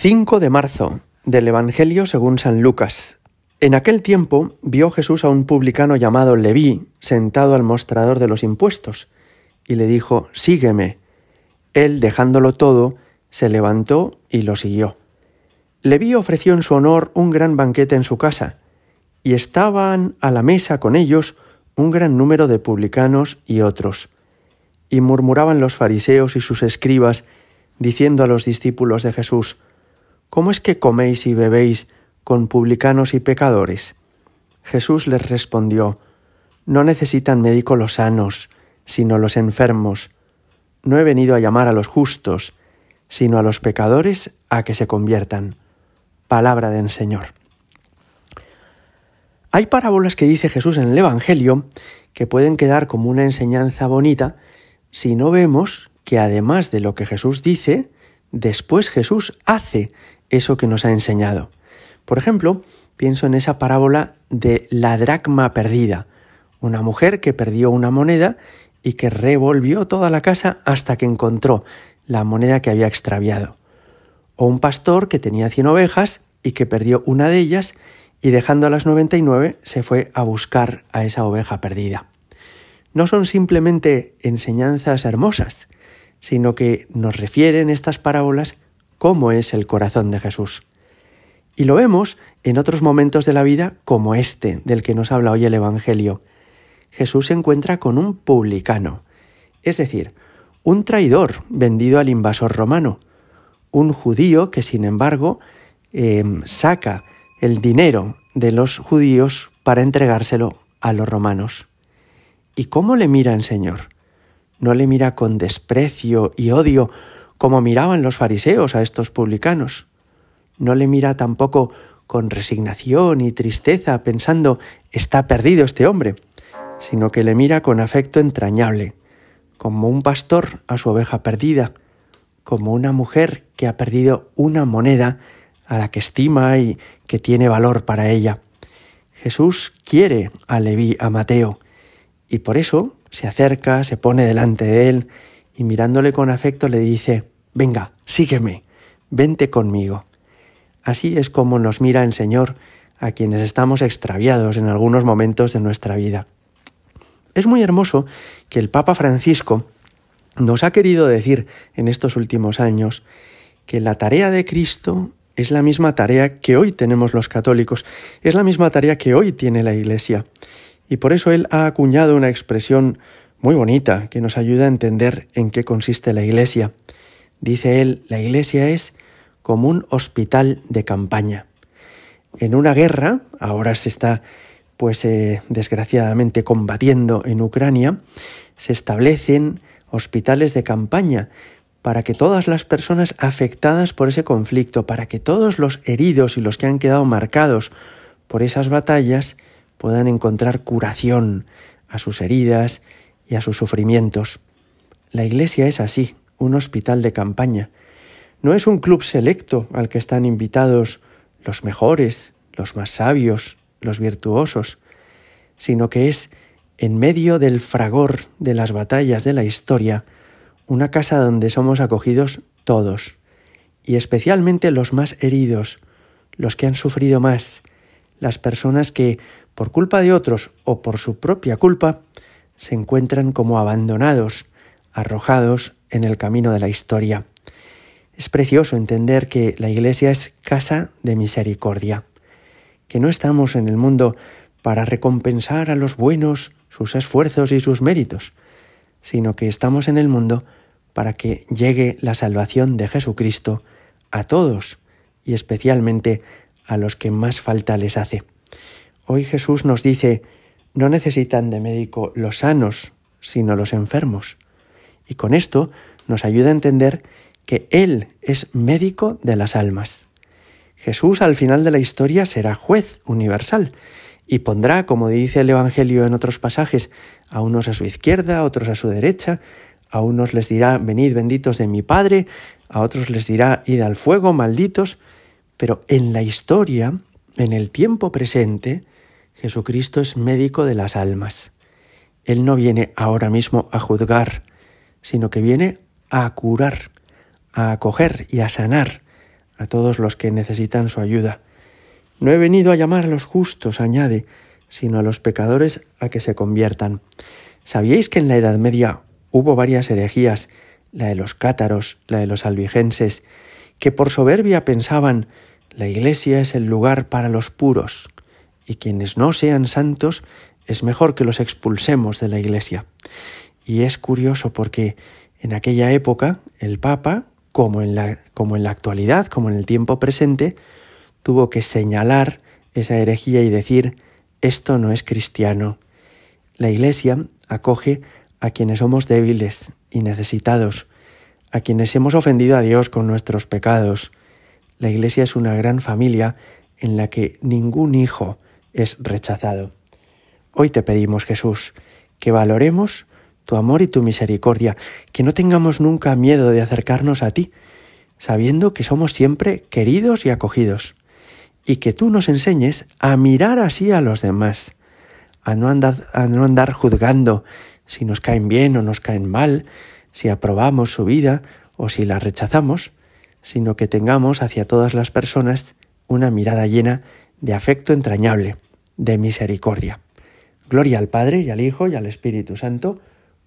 5 de marzo del Evangelio según San Lucas. En aquel tiempo vio Jesús a un publicano llamado Leví sentado al mostrador de los impuestos y le dijo, Sígueme. Él, dejándolo todo, se levantó y lo siguió. Leví ofreció en su honor un gran banquete en su casa, y estaban a la mesa con ellos un gran número de publicanos y otros. Y murmuraban los fariseos y sus escribas, diciendo a los discípulos de Jesús, ¿Cómo es que coméis y bebéis con publicanos y pecadores? Jesús les respondió, No necesitan médico los sanos, sino los enfermos. No he venido a llamar a los justos, sino a los pecadores a que se conviertan. Palabra del Señor. Hay parábolas que dice Jesús en el Evangelio que pueden quedar como una enseñanza bonita si no vemos que además de lo que Jesús dice, después Jesús hace eso que nos ha enseñado. Por ejemplo, pienso en esa parábola de la dracma perdida, una mujer que perdió una moneda y que revolvió toda la casa hasta que encontró la moneda que había extraviado. O un pastor que tenía cien ovejas y que perdió una de ellas y dejando a las 99 se fue a buscar a esa oveja perdida. No son simplemente enseñanzas hermosas, sino que nos refieren estas parábolas cómo es el corazón de Jesús. Y lo vemos en otros momentos de la vida como este del que nos habla hoy el Evangelio. Jesús se encuentra con un publicano, es decir, un traidor vendido al invasor romano, un judío que sin embargo em, saca el dinero de los judíos para entregárselo a los romanos. ¿Y cómo le mira el Señor? No le mira con desprecio y odio como miraban los fariseos a estos publicanos. No le mira tampoco con resignación y tristeza pensando está perdido este hombre, sino que le mira con afecto entrañable, como un pastor a su oveja perdida, como una mujer que ha perdido una moneda a la que estima y que tiene valor para ella. Jesús quiere a Leví, a Mateo, y por eso se acerca, se pone delante de él y mirándole con afecto le dice, Venga, sígueme, vente conmigo. Así es como nos mira el Señor a quienes estamos extraviados en algunos momentos de nuestra vida. Es muy hermoso que el Papa Francisco nos ha querido decir en estos últimos años que la tarea de Cristo es la misma tarea que hoy tenemos los católicos, es la misma tarea que hoy tiene la Iglesia. Y por eso él ha acuñado una expresión muy bonita que nos ayuda a entender en qué consiste la Iglesia. Dice él, la Iglesia es como un hospital de campaña. En una guerra, ahora se está pues eh, desgraciadamente combatiendo en Ucrania, se establecen hospitales de campaña para que todas las personas afectadas por ese conflicto, para que todos los heridos y los que han quedado marcados por esas batallas puedan encontrar curación a sus heridas y a sus sufrimientos. La Iglesia es así, un hospital de campaña. No es un club selecto al que están invitados los mejores, los más sabios, los virtuosos, sino que es, en medio del fragor de las batallas de la historia, una casa donde somos acogidos todos, y especialmente los más heridos, los que han sufrido más, las personas que, por culpa de otros o por su propia culpa, se encuentran como abandonados, arrojados en el camino de la historia. Es precioso entender que la Iglesia es casa de misericordia, que no estamos en el mundo para recompensar a los buenos sus esfuerzos y sus méritos, sino que estamos en el mundo para que llegue la salvación de Jesucristo a todos y especialmente a los que más falta les hace. Hoy Jesús nos dice, no necesitan de médico los sanos, sino los enfermos. Y con esto nos ayuda a entender que Él es médico de las almas. Jesús al final de la historia será juez universal y pondrá, como dice el Evangelio en otros pasajes, a unos a su izquierda, a otros a su derecha, a unos les dirá, venid benditos de mi Padre, a otros les dirá, id al fuego, malditos, pero en la historia, en el tiempo presente, Jesucristo es médico de las almas. Él no viene ahora mismo a juzgar, sino que viene a curar, a acoger y a sanar a todos los que necesitan su ayuda. No he venido a llamar a los justos, añade, sino a los pecadores a que se conviertan. ¿Sabíais que en la Edad Media hubo varias herejías, la de los cátaros, la de los albigenses, que por soberbia pensaban la iglesia es el lugar para los puros, y quienes no sean santos es mejor que los expulsemos de la iglesia. Y es curioso porque en aquella época el Papa, como en la, como en la actualidad, como en el tiempo presente, tuvo que señalar esa herejía y decir, esto no es cristiano. La Iglesia acoge a quienes somos débiles y necesitados, a quienes hemos ofendido a Dios con nuestros pecados. La Iglesia es una gran familia en la que ningún hijo es rechazado. Hoy te pedimos, Jesús, que valoremos tu amor y tu misericordia, que no tengamos nunca miedo de acercarnos a ti, sabiendo que somos siempre queridos y acogidos, y que tú nos enseñes a mirar así a los demás, a no andar, juzgando si nos caen bien o nos caen mal, si aprobamos su vida o si la rechazamos, sino que tengamos hacia todas las personas una mirada llena de afecto entrañable, de misericordia. Gloria al Padre y al Hijo y al Espíritu Santo,